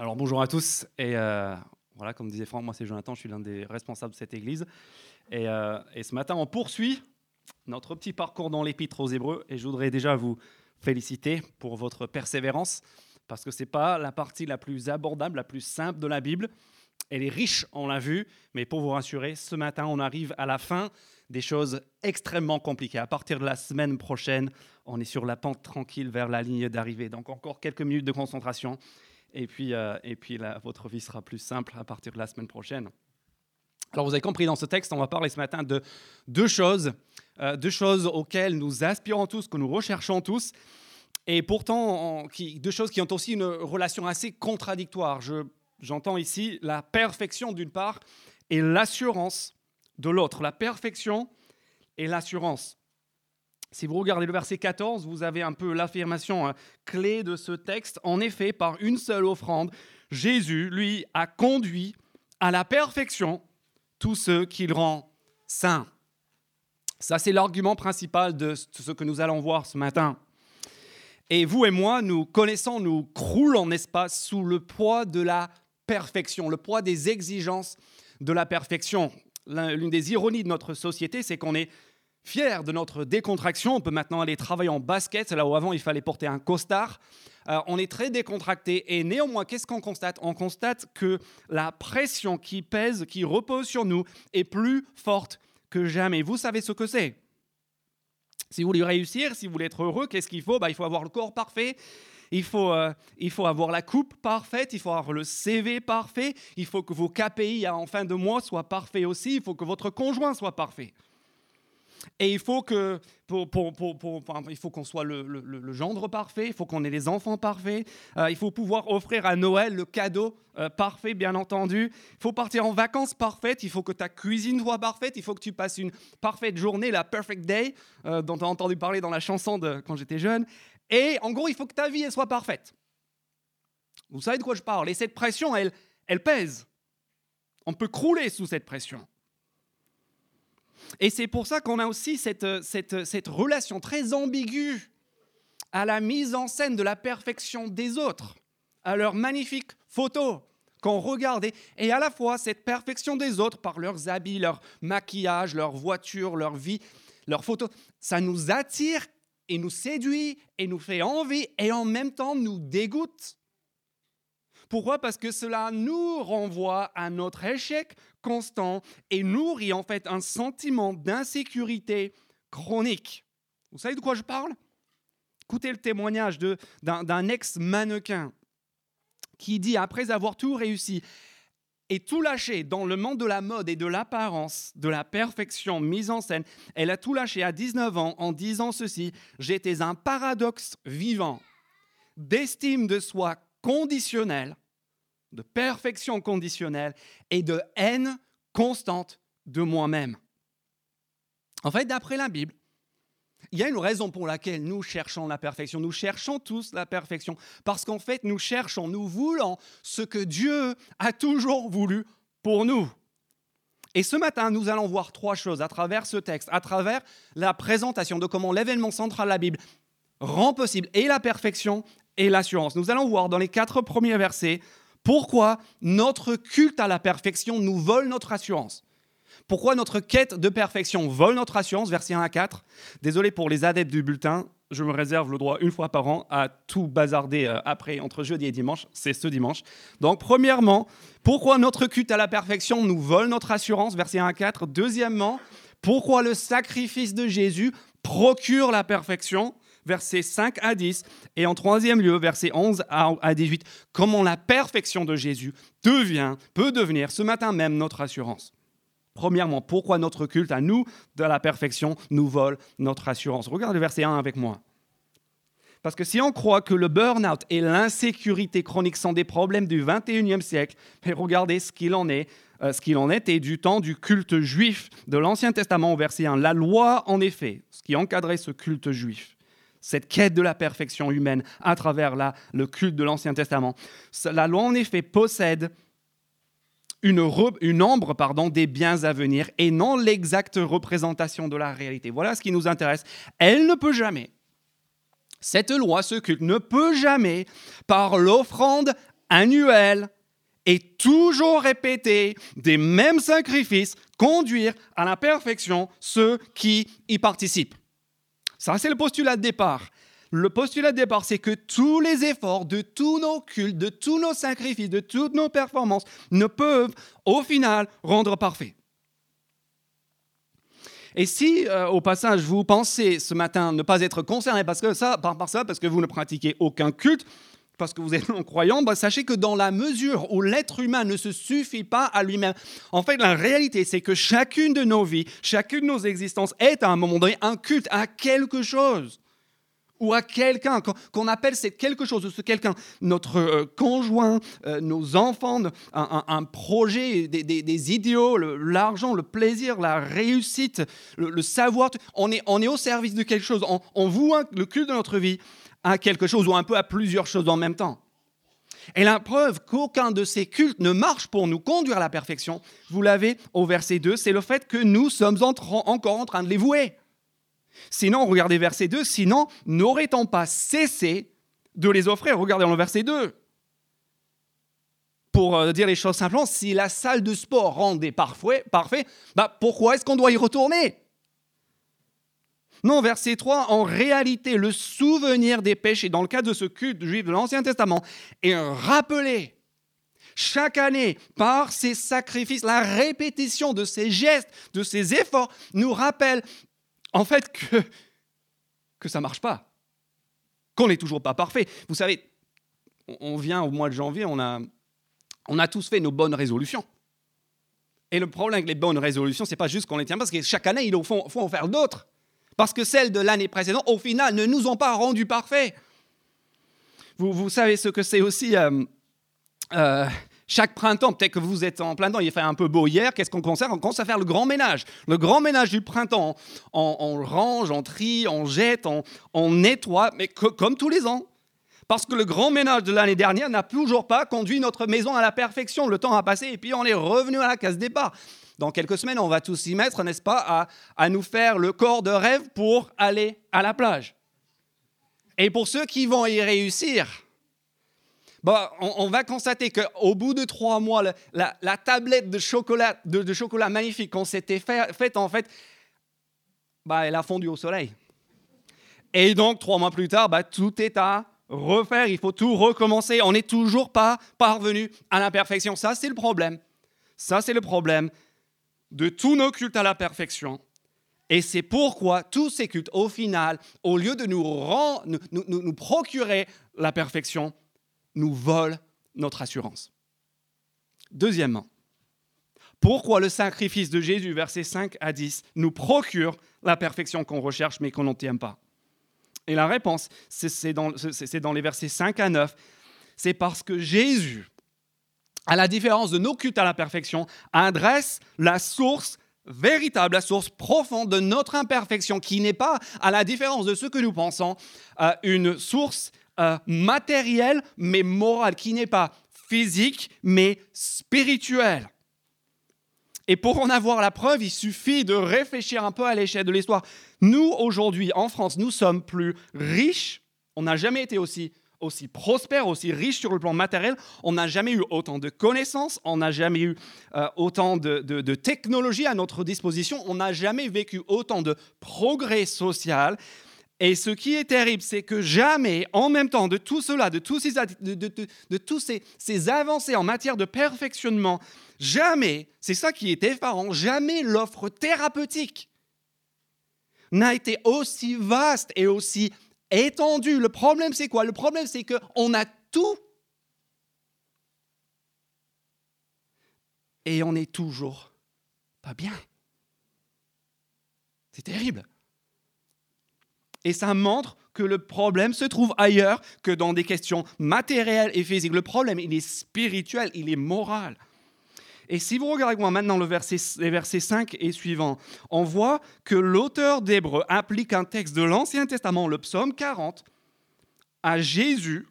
Alors bonjour à tous et euh, voilà comme disait Franck, moi c'est Jonathan, je suis l'un des responsables de cette église et, euh, et, ce matin on poursuit notre petit parcours dans l'épître aux Hébreux et je voudrais déjà vous féliciter pour votre persévérance parce que c'est pas la partie la plus abordable, la plus simple de la Bible. Elle est riche, on l'a vu, mais pour vous rassurer, ce matin on arrive à la fin des choses extrêmement compliquées. À partir de la semaine prochaine, on est sur la pente tranquille vers la ligne d'arrivée. Donc encore quelques minutes de concentration et puis, euh, et puis votre vie sera plus simple à partir de la semaine prochaine. Alors vous avez compris, dans ce texte, on va parler ce matin de deux choses, euh, deux choses auxquelles nous aspirons tous, que nous recherchons tous, et pourtant deux choses qui ont aussi une relation assez contradictoire. j'entends ici la perfection d'une part et l'assurance de l'autre. La perfection et l'assurance. Si vous regardez le verset 14, vous avez un peu l'affirmation hein, clé de ce texte. En effet, par une seule offrande, Jésus, lui, a conduit à la perfection tous ceux qu'il rend saints. Ça, c'est l'argument principal de ce que nous allons voir ce matin. Et vous et moi, nous connaissons, nous croulons, n'est-ce pas, sous le poids de la perfection, le poids des exigences de la perfection. L'une des ironies de notre société, c'est qu'on est fier de notre décontraction. On peut maintenant aller travailler en basket, là où avant il fallait porter un costard. Euh, on est très décontracté et néanmoins, qu'est-ce qu'on constate? On constate que la pression qui pèse, qui repose sur nous, est plus forte que jamais. Vous savez ce que c'est? Si vous voulez réussir, si vous voulez être heureux, qu'est-ce qu'il faut? Bah, Il faut avoir le corps parfait. Il faut, euh, il faut avoir la coupe parfaite, il faut avoir le CV parfait, il faut que vos KPI en fin de mois soient parfaits aussi, il faut que votre conjoint soit parfait. Et il faut que, faut qu'on soit le, gendre parfait, il faut qu'on ait les enfants parfaits, euh, il faut pouvoir offrir à Noël le cadeau euh, parfait, bien entendu. Il faut partir en vacances parfaites, il faut que ta cuisine soit parfaite, il faut que tu passes une parfaite journée, la perfect day, euh, dont tu as entendu parler dans la chanson de quand j'étais jeune. Et en gros, il faut que ta vie soit parfaite. Vous savez de quoi je parle? Et cette pression, elle, elle pèse. On peut crouler sous cette pression. Et c'est pour ça qu'on a aussi cette, cette, relation très ambiguë à la mise en scène de la perfection des autres, à leurs magnifiques photos qu'on regarde, et à la fois cette perfection des autres par leurs habits, leur maquillage, leur voiture, leur vie, leurs photos, ça nous attire et nous séduit et nous fait envie et en même temps nous dégoûte. Pourquoi? Parce que cela nous renvoie à notre échec constant et nourrit en fait un sentiment d'insécurité chronique. Vous savez de quoi je parle? Écoutez le témoignage d'un ex-mannequin qui dit, après avoir tout réussi et tout lâché dans le monde de la mode et de l'apparence, de la perfection mise en scène, elle a tout lâché à 19 ans en disant ceci, j'étais un paradoxe vivant. D'estime de soi conditionnelle de perfection conditionnelle et de haine constante de moi-même. En fait, d'après la Bible, il y a une raison pour laquelle nous cherchons la perfection. Nous cherchons tous la perfection parce qu'en fait, nous cherchons, nous voulons ce que Dieu a toujours voulu pour nous. Et ce matin, nous allons voir trois choses à travers ce texte, à travers la présentation de comment l'événement central de la Bible rend possible et la perfection et l'assurance. Nous allons voir dans les quatre premiers versets pourquoi notre culte à la perfection nous vole notre assurance Pourquoi notre quête de perfection vole notre assurance Verset 1 à 4. Désolé pour les adeptes du bulletin, je me réserve le droit une fois par an à tout bazarder euh, après, entre jeudi et dimanche. C'est ce dimanche. Donc, premièrement, pourquoi notre culte à la perfection nous vole notre assurance Verset 1 à 4. Deuxièmement, pourquoi le sacrifice de Jésus procure la perfection? Versets 5 à 10, et en troisième lieu, versets 11 à 18, comment la perfection de Jésus devient, peut devenir ce matin même notre assurance. Premièrement, pourquoi notre culte à nous de la perfection nous vole notre assurance? Regarde le verset 1 avec moi. Parce que si on croit que le burn-out et l'insécurité chronique sont des problèmes du 21e siècle, mais regardez ce qu'il en est, euh, ce qu'il en était du temps du culte juif de l'Ancien Testament au verset 1. La loi, en effet, ce qui encadrait ce culte juif, cette quête de la perfection humaine à travers le culte de l'Ancien Testament. La loi, en effet, possède une, ombre pardon, des biens à venir et non l'exacte représentation de la réalité. Voilà ce qui nous intéresse. Elle ne peut jamais, cette loi, ce culte, ne peut jamais, par l'offrande annuels et toujours répétés des mêmes sacrifices conduire à la perfection ceux qui y participent. Ça, c'est le postulat de départ. Le postulat de départ, c'est que tous les efforts de tous nos cultes, de tous nos sacrifices, de toutes nos performances ne peuvent au final rendre parfait. Et si, euh, au passage, vous pensez ce matin ne pas être concerné parce que ça, par, ça, parce que vous ne pratiquez aucun culte, parce que vous êtes non-croyant, bah, sachez que dans la mesure où l'être humain ne se suffit pas à lui-même, en fait, la réalité, c'est que chacune de nos vies, chacune de nos existences est à un moment donné un culte à quelque chose ou à quelqu'un qu'on appelle c'est quelque chose de ce quelqu'un, notre euh, conjoint, euh, nos enfants, un, projet, des, idéaux, l'argent, le, plaisir, la réussite, le, savoir. On est, on est au service de quelque chose. On, on voue le culte de notre vie à quelque chose ou un peu à plusieurs choses en même temps. Et la preuve qu'aucun de ces cultes ne marche pour nous conduire à la perfection, vous l'avez au verset 2, c'est le fait que nous sommes encore en train de les vouer. Sinon, regardez verset 2, sinon, n'aurait-on pas cessé de les offrir? Regardez dans le verset 2. Pour euh, dire les choses simplement, si la salle de sport rendait parfait, parfait bah pourquoi est-ce qu'on doit y retourner? Non, verset 3, en réalité, le souvenir des péchés dans le cadre de ce culte juif de l'Ancien Testament est rappelé chaque année par ces sacrifices. La répétition de ces gestes, de ces efforts nous rappelle en fait que, que ça ne marche pas, qu'on n'est toujours pas parfait. Vous savez, on vient au mois de janvier, on a, on a tous fait nos bonnes résolutions. Et le problème avec les bonnes résolutions, c'est pas juste qu'on les tient, parce que chaque année, il faut, faut en faire d'autres. Parce que celles de l'année précédente, au final, ne nous ont pas rendus parfaits. Vous, savez ce que c'est aussi euh, euh, chaque printemps, peut-être que vous êtes en plein temps, il fait un peu beau hier, qu'est-ce qu'on commence On commence à faire le grand ménage. Le grand ménage du printemps, on, range, on trie, on jette, on, nettoie, mais comme tous les ans. Parce que le grand ménage de l'année dernière n'a toujours pas conduit notre maison à la perfection. Le temps a passé et puis on est revenu à la case départ. Dans quelques semaines, on va tous y mettre, n'est-ce pas, à, nous faire le corps de rêve pour aller à la plage. Et pour ceux qui vont y réussir, bah, on, va constater qu'au bout de trois mois, la, tablette de chocolat, de, chocolat magnifique qu'on s'était faite, en fait, bah, elle a fondu au soleil. Et donc, trois mois plus tard, bah, tout est à refaire. Il faut tout recommencer. On n'est toujours pas parvenu à la perfection. Ça, c'est le problème. Ça, c'est le problème de tous nos cultes à la perfection. Et c'est pourquoi tous ces cultes, au final, au lieu de nous, procurer la perfection, nous vole notre assurance. Deuxièmement, pourquoi le sacrifice de Jésus, versets 5 à 10, nous procure la perfection qu'on recherche mais qu'on n'obtient pas? Et la réponse, c'est dans, dans, les versets 5 à 9, c'est parce que Jésus, à la différence de nos cultes à la perfection, adresse la source véritable, la source profonde de notre imperfection, qui n'est pas, à la différence de ce que nous pensons, euh, une source euh, matériel mais moral, qui n'est pas physique mais spirituel. Et pour en avoir la preuve, il suffit de réfléchir un peu à l'échelle de l'histoire. Nous, aujourd'hui, en France, nous sommes plus riches. On n'a jamais été aussi, aussi prospères, aussi riches sur le plan matériel. On n'a jamais eu autant de connaissances. On n'a jamais eu euh, autant de, de, technologies à notre disposition. On n'a jamais vécu autant de progrès social. Et ce qui est terrible, c'est que jamais, en même temps de tout cela, de tous ces, de, tous ces, avancées en matière de perfectionnement, jamais, c'est ça qui est effarant, jamais l'offre thérapeutique n'a été aussi vaste et aussi étendue. Le problème, c'est quoi? Le problème, c'est qu'on a tout. Et on n'est toujours pas bien. C'est terrible. Et ça montre que le problème se trouve ailleurs que dans des questions matérielles et physiques. Le problème, il est spirituel, il est moral. Et si vous regardez moi maintenant le verset, les versets 5 et suivants, on voit que l'auteur d'Hébreu applique un texte de l'Ancien Testament, le psaume 40, à Jésus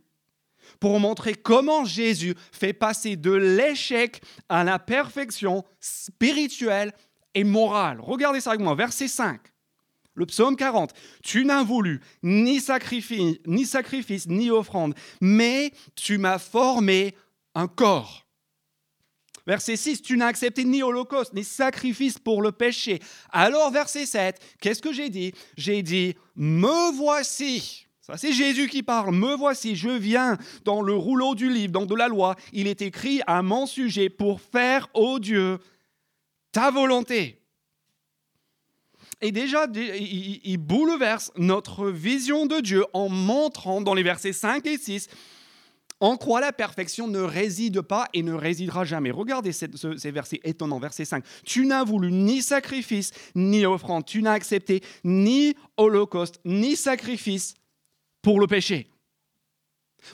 pour montrer comment Jésus fait passer de l'échec à la perfection spirituelle et morale. Regardez ça avec moi, verset 5 le psaume 40, tu n'as voulu ni sacrifice, ni sacrifice, ni offrande, mais tu m'as formé un corps. Verset 6, tu n'as accepté ni holocauste, ni sacrifice pour le péché. Alors, verset 7, qu'est-ce que j'ai dit? J'ai dit, me voici. Ça, c'est Jésus qui parle. Me voici, je viens dans le rouleau du livre, dans de la loi. Il est écrit à mon sujet pour faire, ô Dieu, ta volonté. Et déjà, il bouleverse notre vision de Dieu en montrant dans les versets 5 et 6 en quoi la perfection ne réside pas et ne résidera jamais. Regardez ces, versets étonnants, verset 5. Tu n'as voulu ni sacrifice, ni offrande. Tu n'as accepté ni holocauste, ni sacrifice pour le péché.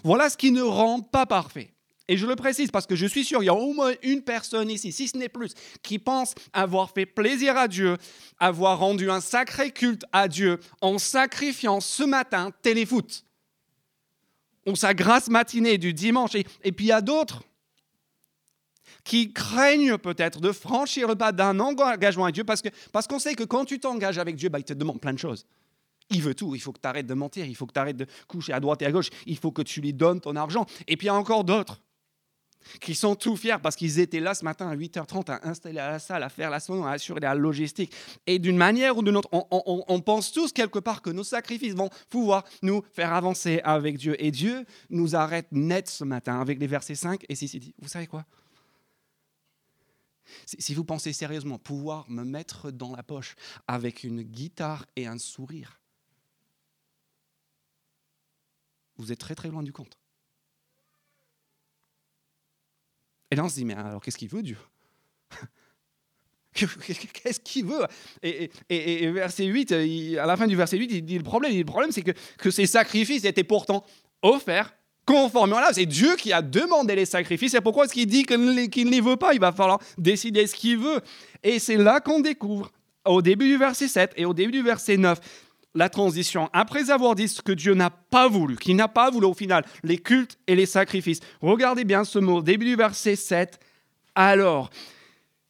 Voilà ce qui ne rend pas parfait. Et je le précise parce que je suis sûr, il y a au moins une personne ici, si ce n'est plus, qui pense avoir fait plaisir à Dieu, avoir rendu un sacré culte à Dieu en sacrifiant ce matin téléfoot ou sa grâce matinée du dimanche. Et, puis il y a d'autres qui craignent peut-être de franchir le pas d'un engagement avec Dieu parce qu'on parce sait que quand tu t'engages avec Dieu, bah, il te demande plein de choses. Il veut tout. Il faut que tu arrêtes de mentir. Il faut que tu arrêtes de coucher à droite et à gauche. Il faut que tu lui donnes ton argent. Et puis il y a encore d'autres qui sont tout fiers parce qu'ils étaient là ce matin à 8h30 à installer la salle, à faire la sonne, à assurer la logistique. Et d'une manière ou d'une autre, on, pense tous quelque part que nos sacrifices vont pouvoir nous faire avancer avec Dieu. Et Dieu nous arrête net ce matin avec les versets 5 et 6. Il dit, vous savez quoi? Si vous pensez sérieusement pouvoir me mettre dans la poche avec une guitare et un sourire, vous êtes très très loin du compte. Et là, on se dit, mais alors qu'est-ce qu'il veut, Dieu? Qu'est-ce qu'il veut? Et, verset 8, à la fin du verset 8, il dit le problème, le problème c'est que, que ces sacrifices étaient pourtant offerts conformément à là. C'est Dieu qui a demandé les sacrifices. Et pourquoi est-ce qu'il dit qu'il ne les veut pas? Il va falloir décider ce qu'il veut. Et c'est là qu'on découvre, au début du verset 7 et au début du verset 9, la transition, après avoir dit ce que Dieu n'a pas voulu, qu'il n'a pas voulu au final, les cultes et les sacrifices. Regardez bien ce mot, début du verset 7. Alors,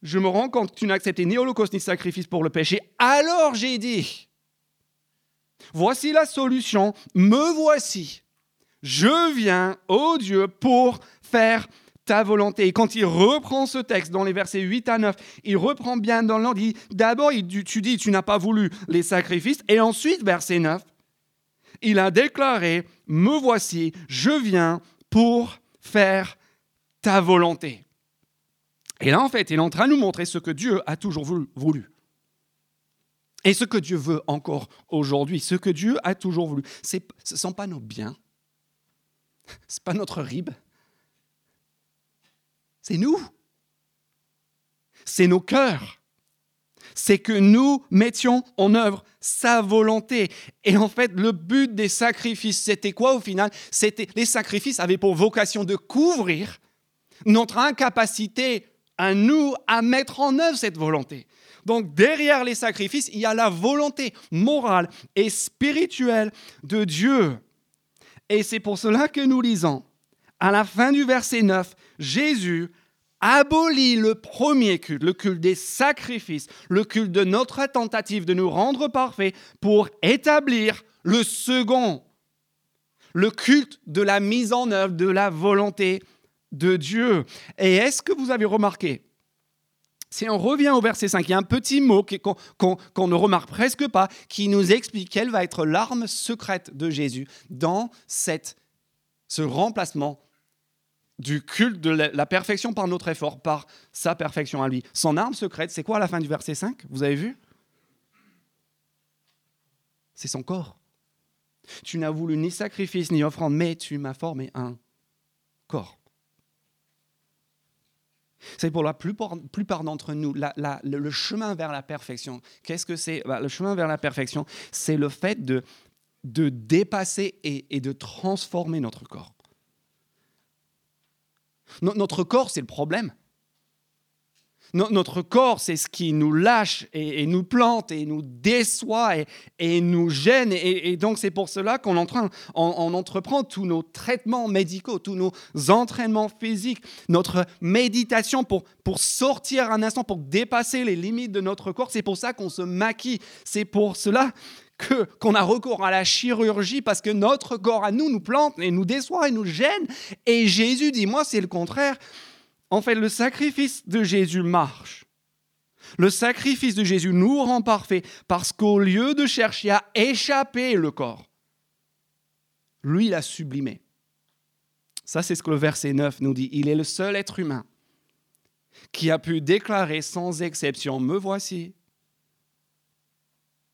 je me rends compte que tu n'as accepté ni holocauste ni sacrifice pour le péché. Alors j'ai dit, voici la solution, me voici. Je viens, ô Dieu, pour faire ta volonté. Et quand il reprend ce texte dans les versets 8 à 9, il reprend bien dans l'ordre, d'abord, tu dis, tu n'as pas voulu les sacrifices, et ensuite, verset 9, il a déclaré, me voici, je viens pour faire ta volonté. Et là, en fait, il est en train de nous montrer ce que Dieu a toujours voulu. Et ce que Dieu veut encore aujourd'hui, ce que Dieu a toujours voulu, ce ne sont pas nos biens, ce n'est pas notre rib, c'est nous. C'est nos cœurs. C'est que nous mettions en œuvre sa volonté. Et en fait, le but des sacrifices, c'était quoi au final? C'était les sacrifices avaient pour vocation de couvrir notre incapacité à nous à mettre en œuvre cette volonté. Donc derrière les sacrifices, il y a la volonté morale et spirituelle de Dieu. Et c'est pour cela que nous lisons à la fin du verset 9, Jésus abolit le premier culte, le culte des sacrifices, le culte de notre tentative de nous rendre parfaits pour établir le second, le culte de la mise en œuvre de la volonté de Dieu. Et est-ce que vous avez remarqué si on revient au verset 5, il y a un petit mot qu'on ne remarque presque pas qui nous explique quelle va être l'arme secrète de Jésus dans cette, ce remplacement du culte de la perfection par notre effort, par sa perfection à lui. Son arme secrète, c'est quoi à la fin du verset 5 Vous avez vu? C'est son corps. Tu n'as voulu ni sacrifice ni offrande, mais tu m'as formé un corps. C'est pour la plupart, d'entre nous, le, chemin vers la perfection. Qu'est-ce que c'est? Bah, Le chemin vers la perfection, c'est le fait de, de dépasser et de transformer notre corps. Notre corps, c'est le problème. Notre corps, c'est ce qui nous lâche et, nous plante et nous déçoit et, nous gêne. Et, donc, c'est pour cela qu'on entreprend tous nos traitements médicaux, tous nos entraînements physiques, notre méditation pour, pour sortir un instant, pour dépasser les limites de notre corps. C'est pour ça qu'on se maquille. C'est pour cela qu'on a recours à la chirurgie parce que notre corps à nous nous plante et nous déçoit et nous gêne. Et Jésus dit, moi c'est le contraire. En fait, le sacrifice de Jésus marche. Le sacrifice de Jésus nous rend parfaits parce qu'au lieu de chercher à échapper le corps, lui l'a sublimé. Ça, c'est ce que le verset 9 nous dit. Il est le seul être humain qui a pu déclarer sans exception, me voici.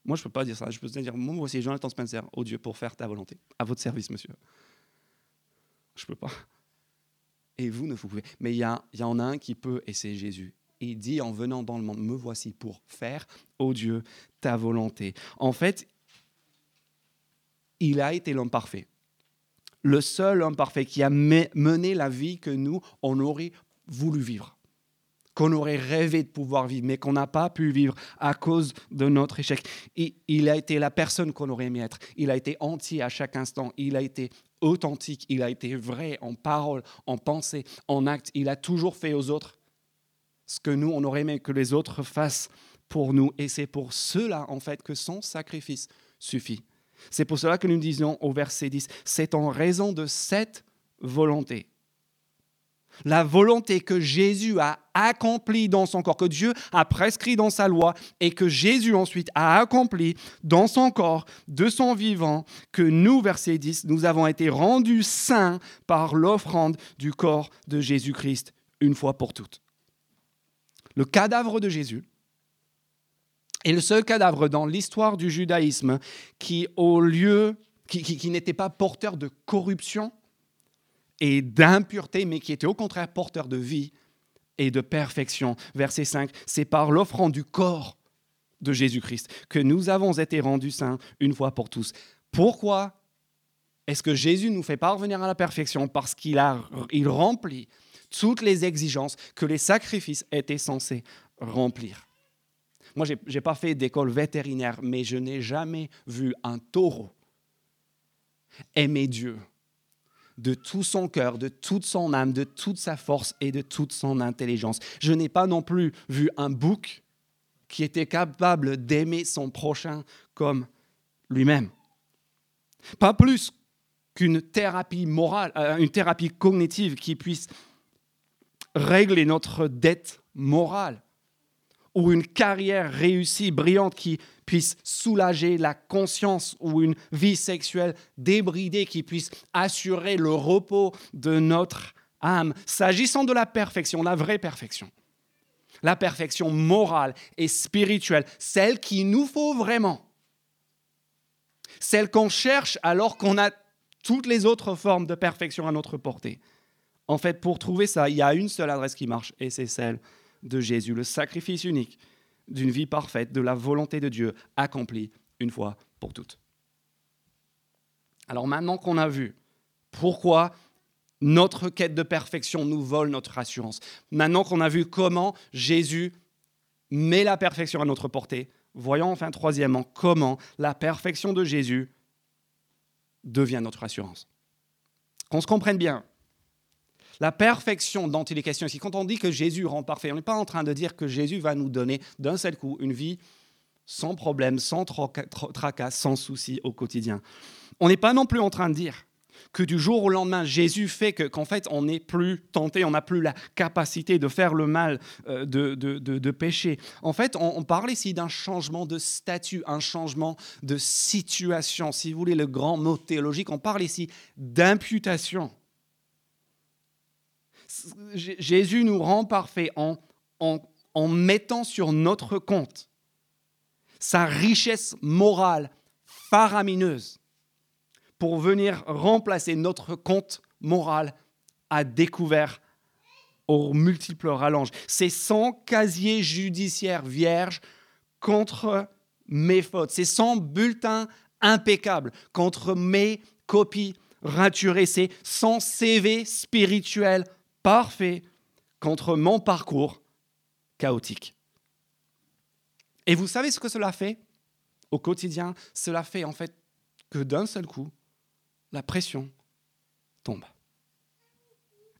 Moi, je ne peux pas dire ça. Je peux dire, me voici Jonathan Spencer, oh Dieu, pour faire ta volonté. À votre service, monsieur. Je ne peux pas. Et vous ne pouvez. Mais il y, y en a un qui peut, et c'est Jésus. Il dit en venant dans le monde, me voici pour faire, oh Dieu, ta volonté. En fait, il a été l'homme parfait. Le seul homme parfait qui a mené la vie que nous, on aurait voulu vivre qu'on aurait rêvé de pouvoir vivre, mais qu'on n'a pas pu vivre à cause de notre échec. il a été la personne qu'on aurait aimé être. Il a été entier à chaque instant. Il a été authentique. Il a été vrai en parole, en pensée, en acte. Il a toujours fait aux autres ce que nous, on aurait aimé que les autres fassent pour nous. Et c'est pour cela, en fait, que son sacrifice suffit. C'est pour cela que nous disons au verset 10, c'est en raison de cette volonté la volonté que Jésus a accomplie dans son corps, que Dieu a prescrit dans sa loi et que Jésus ensuite a accompli dans son corps, de son vivant, que nous, verset 10, nous avons été rendus saints par l'offrande du corps de Jésus-Christ une fois pour toutes. Le cadavre de Jésus est le seul cadavre dans l'histoire du judaïsme qui, au lieu, qui n'était pas porteur de corruption, et d'impureté, mais qui était au contraire porteur de vie et de perfection. Verset 5, c'est par l'offrande du corps de Jésus-Christ que nous avons été rendus saints une fois pour tous. Pourquoi est-ce que Jésus nous fait parvenir à la perfection? Parce qu'il il remplit toutes les exigences que les sacrifices étaient censés remplir. Moi, je n'ai pas fait d'école vétérinaire, mais je n'ai jamais vu un taureau aimer Dieu de tout son cœur, de toute son âme, de toute sa force et de toute son intelligence. Je n'ai pas non plus vu un bouc qui était capable d'aimer son prochain comme lui-même. Pas plus qu'une thérapie morale, euh, une thérapie cognitive qui puisse régler notre dette morale ou une carrière réussie, brillante, qui puisse soulager la conscience ou une vie sexuelle débridée qui puisse assurer le repos de notre âme. S'agissant de la perfection, la vraie perfection, la perfection morale et spirituelle, celle qu'il nous faut vraiment, celle qu'on cherche alors qu'on a toutes les autres formes de perfection à notre portée. En fait, pour trouver ça, il y a une seule adresse qui marche, et c'est celle de Jésus, le sacrifice unique d'une vie parfaite, de la volonté de Dieu accomplie une fois pour toutes. Alors maintenant qu'on a vu pourquoi notre quête de perfection nous vole notre assurance, maintenant qu'on a vu comment Jésus met la perfection à notre portée, voyons enfin troisièmement comment la perfection de Jésus devient notre assurance. Qu'on se comprenne bien, la perfection dont il est question ici, quand on dit que Jésus rend parfait, on n'est pas en train de dire que Jésus va nous donner d'un seul coup une vie sans problème, sans tracas, sans souci au quotidien. On n'est pas non plus en train de dire que du jour au lendemain, Jésus fait qu'en fait, on n'est plus tenté, on n'a plus la capacité de faire le mal, euh, de, de, pécher. En fait, on parle ici d'un changement de statut, un changement de situation. Si vous voulez le grand mot théologique, on parle ici d'imputation. Jésus nous rend parfait en, mettant sur notre compte sa richesse morale faramineuse pour venir remplacer notre compte moral à découvert aux multiples rallonges. C'est son casier judiciaire vierge contre mes fautes. C'est son bulletin impeccable contre mes copies raturées. C'est son CV spirituel parfait contre mon parcours chaotique. Et vous savez ce que cela fait au quotidien? Cela fait en fait que d'un seul coup, la pression tombe.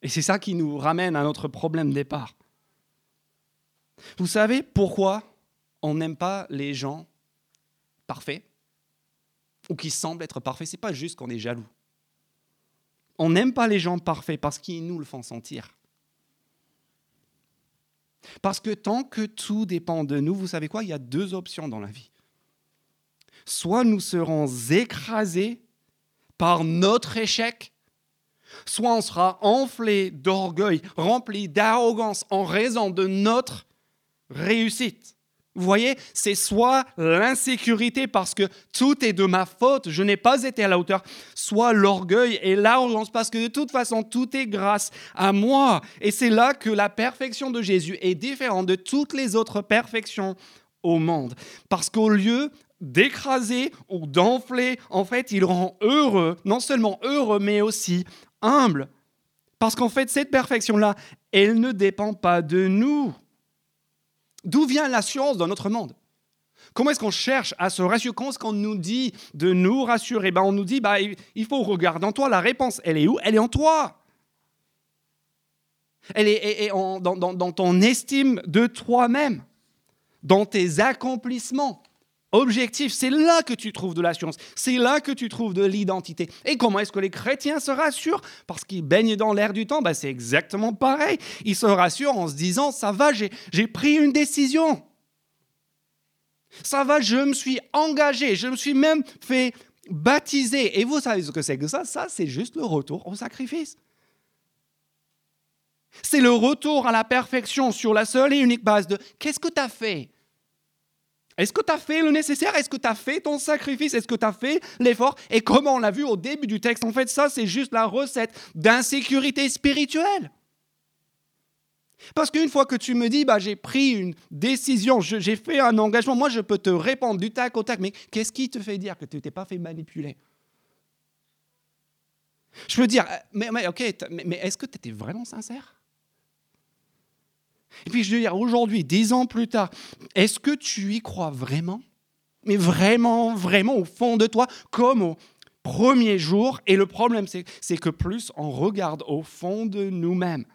Et c'est ça qui nous ramène à notre problème départ. Vous savez pourquoi on n'aime pas les gens parfaits ou qui semblent être parfaits, c'est pas juste qu'on est jaloux. On n'aime pas les gens parfaits parce qu'ils nous le font sentir. Parce que tant que tout dépend de nous, vous savez quoi, il y a deux options dans la vie. Soit nous serons écrasés par notre échec, soit on sera enflé d'orgueil, rempli d'arrogance en raison de notre réussite. Vous voyez, c'est soit l'insécurité parce que tout est de ma faute, je n'ai pas été à la hauteur, soit l'orgueil et l'arrogance parce que de toute façon, tout est grâce à moi. Et c'est là que la perfection de Jésus est différente de toutes les autres perfections au monde. Parce qu'au lieu d'écraser ou d'enfler, en fait, il rend heureux, non seulement heureux, mais aussi humble. Parce qu'en fait, cette perfection-là, elle ne dépend pas de nous. D'où vient l'assurance dans notre monde? Comment est-ce qu'on cherche à se rassurer? Comment est-ce qu'on nous dit de nous rassurer? Ben, On nous dit, bah, il faut regarder en toi. La réponse, elle est où? Elle est en toi. Elle est, dans, dans ton estime de toi-même, dans tes accomplissements objectif. C'est là que tu trouves de l'assurance. C'est là que tu trouves de l'identité. Et comment est-ce que les chrétiens se rassurent? Parce qu'ils baignent dans l'air du temps. Ben, c'est exactement pareil. Ils se rassurent en se disant, ça va, j'ai pris une décision. Ça va, je me suis engagé. Je me suis même fait baptiser. Et vous savez ce que c'est que ça? Ça, c'est juste le retour au sacrifice. C'est le retour à la perfection sur la seule et unique base de qu'est-ce que tu as fait? Est-ce que tu as fait le nécessaire? Est-ce que tu as fait ton sacrifice? Est-ce que tu as fait l'effort? Et comme on l'a vu au début du texte, en fait, ça, c'est juste la recette d'insécurité spirituelle. Parce qu'une fois que tu me dis, bah, j'ai pris une décision, j'ai fait un engagement, moi je peux te répondre du tac au tac, mais qu'est-ce qui te fait dire que tu t'es pas fait manipuler? Je peux dire, mais, mais ok, mais est-ce que tu étais vraiment sincère? Et puis je veux dire, aujourd'hui, dix ans plus tard, est-ce que tu y crois vraiment? Mais vraiment, vraiment au fond de toi, comme au premier jour. Et le problème, c'est que plus on regarde au fond de nous-mêmes,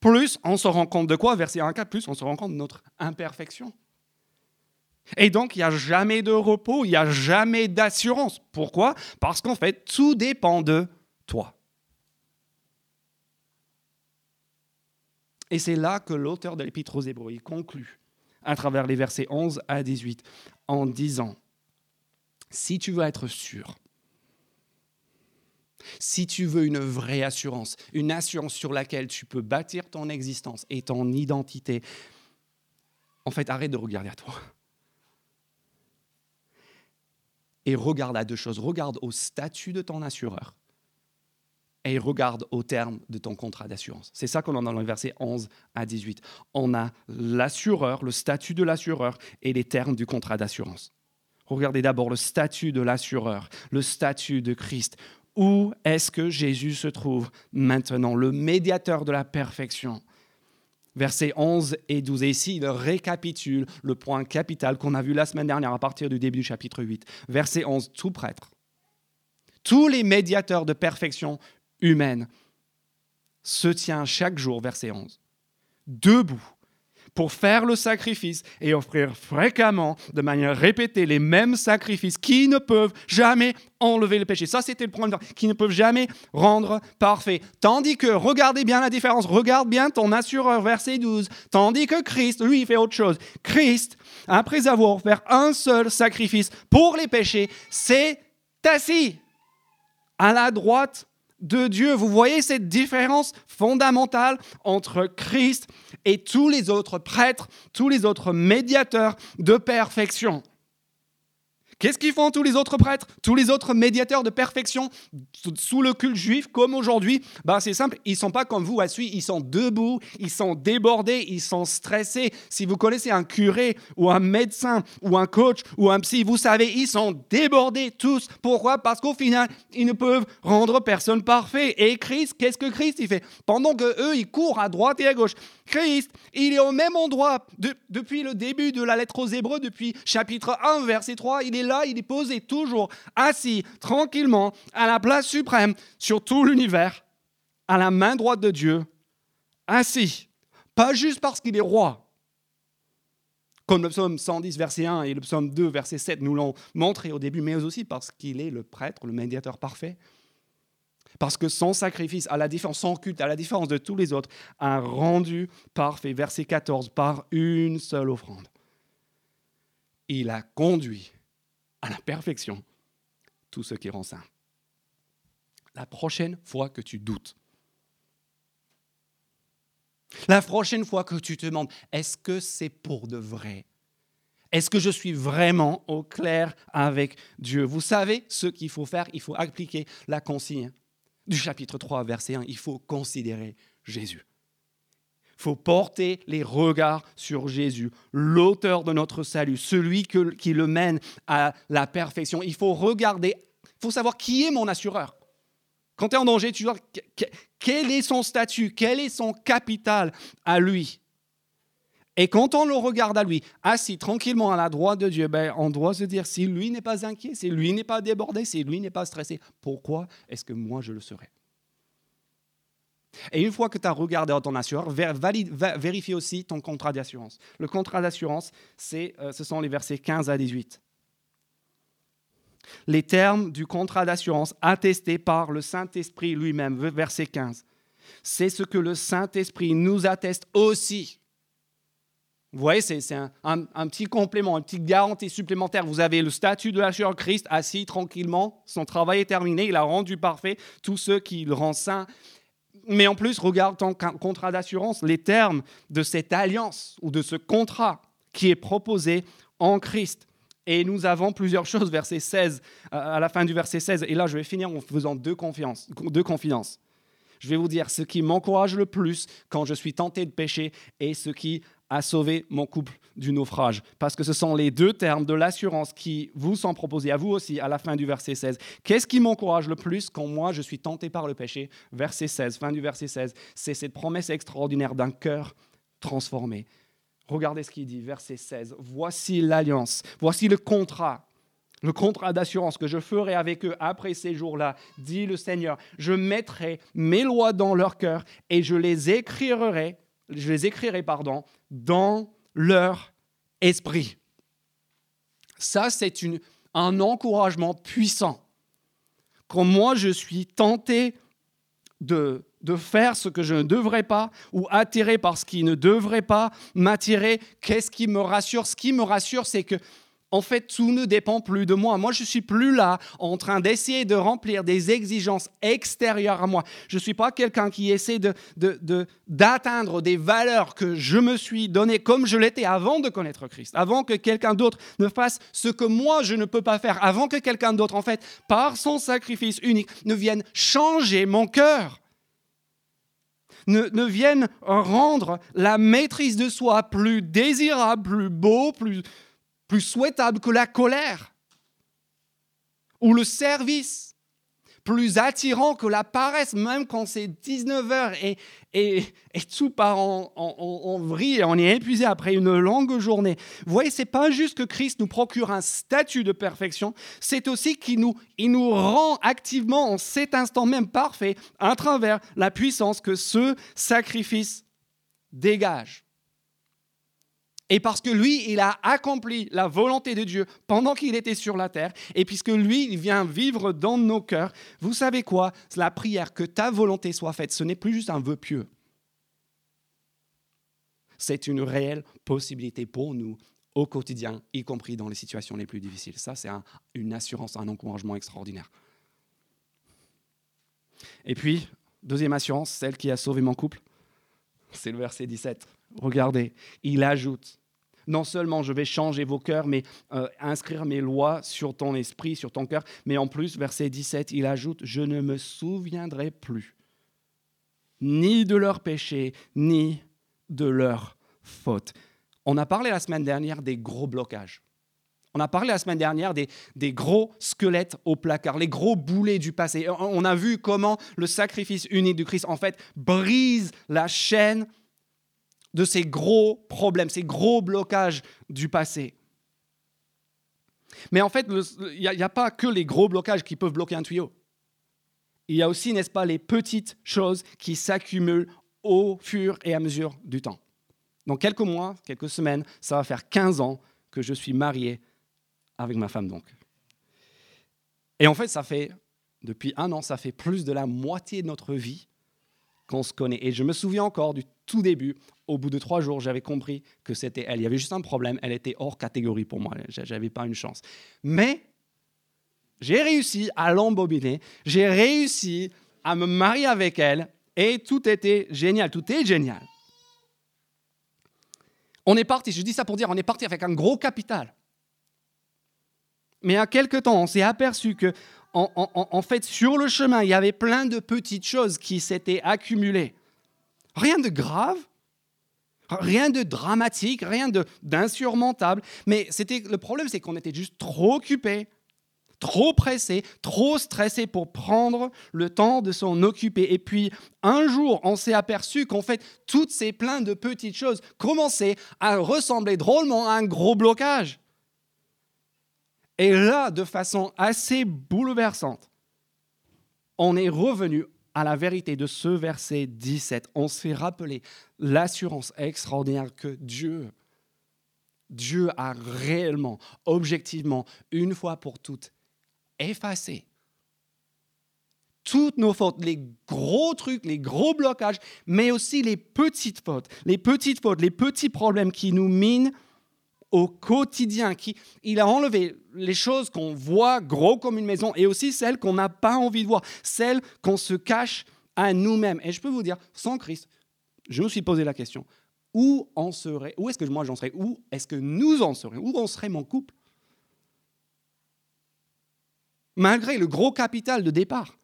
plus on se rend compte de quoi? Verset 1 4, plus on se rend compte de notre imperfection. Et donc, il n'y a jamais de repos, il n'y a jamais d'assurance. Pourquoi? Parce qu'en fait, tout dépend de toi. Et c'est là que l'auteur de l'Épître aux Hébreux conclut à travers les versets 11 à 18 en disant, si tu veux être sûr, si tu veux une vraie assurance, une assurance sur laquelle tu peux bâtir ton existence et ton identité, en fait, arrête de regarder à toi. Et regarde à deux choses. Regarde au statut de ton assureur et regarde au terme de ton contrat d'assurance. C'est ça qu'on a dans le verset 11 à 18. On a l'assureur, le statut de l'assureur et les termes du contrat d'assurance. Regardez d'abord le statut de l'assureur, le statut de Christ. Où est-ce que Jésus se trouve maintenant, le médiateur de la perfection? Versets 11 et 12. Et ici, il récapitule le point capital qu'on a vu la semaine dernière à partir du début du chapitre 8. Verset 11, tout prêtre. Tous les médiateurs de perfection humaine se tient chaque jour, verset 11, debout pour faire le sacrifice et offrir fréquemment, de manière répétée, les mêmes sacrifices qui ne peuvent jamais enlever le péché. Ça, c'était le point qui ne peuvent jamais rendre parfait. Tandis que, regardez bien la différence, regarde bien ton assureur, verset 12, tandis que Christ, lui, il fait autre chose. Christ, après avoir offert un seul sacrifice pour les péchés, s'est assis à la droite de Dieu. Vous voyez cette différence fondamentale entre Christ et tous les autres prêtres, tous les autres médiateurs de perfection. Qu'est-ce qu'ils font tous les autres prêtres, tous les autres médiateurs de perfection sous le culte juif comme aujourd'hui? Bah, C'est simple, ils ne sont pas comme vous à suivre, ils sont debout, ils sont débordés, ils sont stressés. Si vous connaissez un curé ou un médecin ou un coach ou un psy, vous savez, ils sont débordés tous. Pourquoi? Parce qu'au final, ils ne peuvent rendre personne parfait. Et Christ, qu'est-ce que Christ il fait? Pendant que eux, ils courent à droite et à gauche, Christ, il est au même endroit depuis le début de la lettre aux Hébreux, depuis chapitre 1, verset 3. Il est là, il est posé toujours assis tranquillement à la place suprême sur tout l'univers, à la main droite de Dieu, assis. Pas juste parce qu'il est roi, comme le psaume 110, verset 1 et le psaume 2, verset 7 nous l'ont montré au début, mais aussi parce qu'il est le prêtre, le médiateur parfait. Parce que son sacrifice, à la différence, son culte, à la différence de tous les autres, a rendu parfait, verset 14, par une seule offrande. Il a conduit à la perfection tout ce qui rend saint. La prochaine fois que tu doutes, la prochaine fois que tu te demandes, est-ce que c'est pour de vrai? Est-ce que je suis vraiment au clair avec Dieu? Vous savez ce qu'il faut faire Il faut appliquer la consigne du chapitre 3, verset 1. Il faut considérer Jésus. Il faut porter les regards sur Jésus, l'auteur de notre salut, celui qui le mène à la perfection. Il faut regarder, il faut savoir qui est mon assureur. Quand tu es en danger, tu vois quel est son statut, quel est son capital à lui? Et quand on le regarde à lui, assis tranquillement à la droite de Dieu, ben, on doit se dire, si lui n'est pas inquiet, si lui n'est pas débordé, si lui n'est pas stressé, pourquoi est-ce que moi je le serais? Et une fois que tu as regardé ton assureur, vérifie aussi ton contrat d'assurance. Le contrat d'assurance, euh, ce sont les versets 15 à 18 les termes du contrat d'assurance attestés par le Saint-Esprit lui-même, verset 15. C'est ce que le Saint-Esprit nous atteste aussi. Vous voyez, c'est un, petit complément, une petite garantie supplémentaire. Vous avez le statut de l'assureur Christ assis tranquillement, son travail est terminé, il a rendu parfait tous ceux qui le rendent saint. Mais en plus, regarde ton contrat d'assurance, les termes de cette alliance ou de ce contrat qui est proposé en Christ. Et nous avons plusieurs choses, verset 16, à la fin du verset 16. Et là, je vais finir en faisant deux, deux confidences. Je vais vous dire ce qui m'encourage le plus quand je suis tenté de pécher et ce qui a sauvé mon couple du naufrage. Parce que ce sont les deux termes de l'assurance qui vous sont proposés à vous aussi à la fin du verset 16. Qu'est-ce qui m'encourage le plus quand moi je suis tenté par le péché? Verset 16, fin du verset 16, c'est cette promesse extraordinaire d'un cœur transformé. Regardez ce qu'il dit, verset 16. Voici l'alliance, voici le contrat, le contrat d'assurance que je ferai avec eux après ces jours-là, dit le Seigneur. Je mettrai mes lois dans leur cœur et je les écrirai, je les écrirai pardon, dans leur esprit. Ça, c'est un encouragement puissant. Quand moi je suis tenté de de faire ce que je ne devrais pas ou attiré par ce qui ne devrait pas m'attirer. Qu'est-ce qui me rassure? Ce qui me rassure, c'est que en fait, tout ne dépend plus de moi. Moi, je suis plus là en train d'essayer de remplir des exigences extérieures à moi. Je ne suis pas quelqu'un qui essaie d'atteindre de, des valeurs que je me suis données comme je l'étais avant de connaître Christ, avant que quelqu'un d'autre ne fasse ce que moi, je ne peux pas faire, avant que quelqu'un d'autre, en fait, par son sacrifice unique, ne vienne changer mon cœur ne, viennent rendre la maîtrise de soi plus désirable, plus beau, plus, plus souhaitable que la colère ou le service plus attirant que la paresse, même quand c'est 19 heures et, tout part en, en, vrille et on est épuisé après une longue journée. Vous voyez, c'est pas juste que Christ nous procure un statut de perfection, c'est aussi qu'il nous, nous rend activement en cet instant même parfait à travers la puissance que ce sacrifice dégage. Et parce que lui, il a accompli la volonté de Dieu pendant qu'il était sur la terre, et puisque lui, il vient vivre dans nos cœurs, vous savez quoi? La prière, que ta volonté soit faite, ce n'est plus juste un vœu pieux. C'est une réelle possibilité pour nous au quotidien, y compris dans les situations les plus difficiles. Ça, c'est une assurance, un encouragement extraordinaire. Et puis, deuxième assurance, celle qui a sauvé mon couple, c'est le verset 17. Regardez, il ajoute, non seulement je vais changer vos cœurs, mais euh, inscrire mes lois sur ton esprit, sur ton cœur, mais en plus, verset 17, il ajoute, je ne me souviendrai plus ni de leurs péchés, ni de leurs fautes. On a parlé la semaine dernière des gros blocages. On a parlé la semaine dernière des, des, gros squelettes au placard, les gros boulets du passé. On a vu comment le sacrifice unique du Christ, en fait, brise la chaîne de ces gros problèmes, ces gros blocages du passé. Mais en fait, il n'y a, pas que les gros blocages qui peuvent bloquer un tuyau. Il y a aussi, n'est-ce pas, les petites choses qui s'accumulent au fur et à mesure du temps. Dans quelques mois, quelques semaines, ça va faire 15 ans que je suis marié avec ma femme donc. Et en fait, ça fait, depuis un an, ça fait plus de la moitié de notre vie qu'on se connaît. Et je me souviens encore du tout début, au bout de trois jours, j'avais compris que c'était elle. Il y avait juste un problème, elle était hors catégorie pour moi, j'avais pas une chance. Mais j'ai réussi à l'embobiner, j'ai réussi à me marier avec elle, et tout était génial, tout est génial. On est parti, je dis ça pour dire, on est parti avec un gros capital. Mais à quelque temps, on s'est aperçu que, en, fait, sur le chemin, il y avait plein de petites choses qui s'étaient accumulées. Rien de grave, rien de dramatique, rien d'insurmontable. Mais c'était le problème, c'est qu'on était juste trop occupés, trop pressés, trop stressés pour prendre le temps de s'en occuper. Et puis, un jour, on s'est aperçu qu'en fait, toutes ces plein de petites choses commençaient à ressembler drôlement à un gros blocage. Et là, de façon assez bouleversante, on est revenu à la vérité de ce verset 17. On s'est rappelé l'assurance extraordinaire que Dieu, Dieu a réellement, objectivement, une fois pour toutes, effacé toutes nos fautes, les gros trucs, les gros blocages, mais aussi les petites fautes, les petites fautes, les petits problèmes qui nous minent au quotidien. Qui, il a enlevé les choses qu'on voit gros comme une maison et aussi celles qu'on n'a pas envie de voir, celles qu'on se cache à nous-mêmes. Et je peux vous dire, sans Christ, je me suis posé la question, où en serait, où est-ce que moi j'en serais, où est-ce que nous en serions, où en serait mon couple? Malgré le gros capital de départ.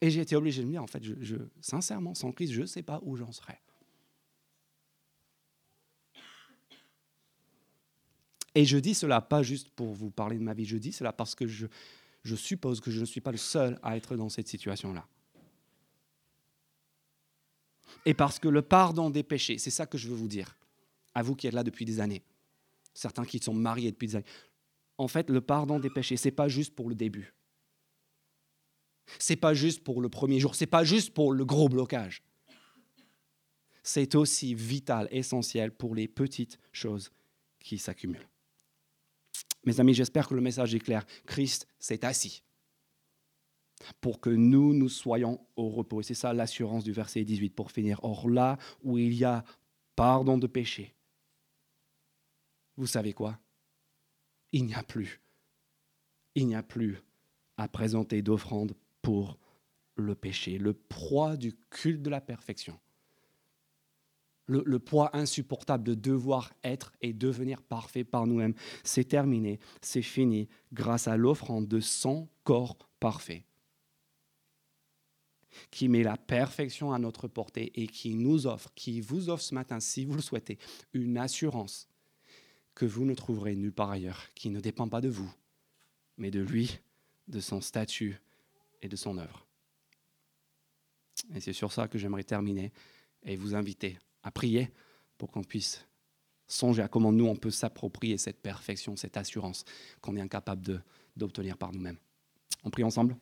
Et j'ai été obligé de me dire, en fait, je, sincèrement, sans Christ, je ne sais pas où j'en serais. Et je dis cela pas juste pour vous parler de ma vie, je dis cela parce que je, suppose que je ne suis pas le seul à être dans cette situation-là. Et parce que le pardon des péchés, c'est ça que je veux vous dire, à vous qui êtes là depuis des années, certains qui sont mariés depuis des années. En fait, le pardon des péchés, c'est pas juste pour le début. C'est pas juste pour le premier jour, c'est pas juste pour le gros blocage. C'est aussi vital, essentiel pour les petites choses qui s'accumulent. Mes amis, j'espère que le message est clair. Christ s'est assis pour que nous, nous soyons au repos. Et c'est ça l'assurance du verset 18 pour finir. Or là où il y a pardon de péché, vous savez quoi? Il n'y a plus. Il n'y a plus à présenter d'offrande pour le péché, le proie du culte de la perfection le, poids insupportable de devoir être et devenir parfait par nous-mêmes. C'est terminé, c'est fini, grâce à l'offrande de son corps parfait, qui met la perfection à notre portée et qui nous offre, qui vous offre ce matin, si vous le souhaitez, une assurance que vous ne trouverez nulle part ailleurs, qui ne dépend pas de vous, mais de lui, de son statut et de son œuvre. Et c'est sur ça que j'aimerais terminer et vous inviter à prier pour qu'on puisse songer à comment nous, on peut s'approprier cette perfection, cette assurance qu'on est incapable d'obtenir par nous-mêmes. On prie ensemble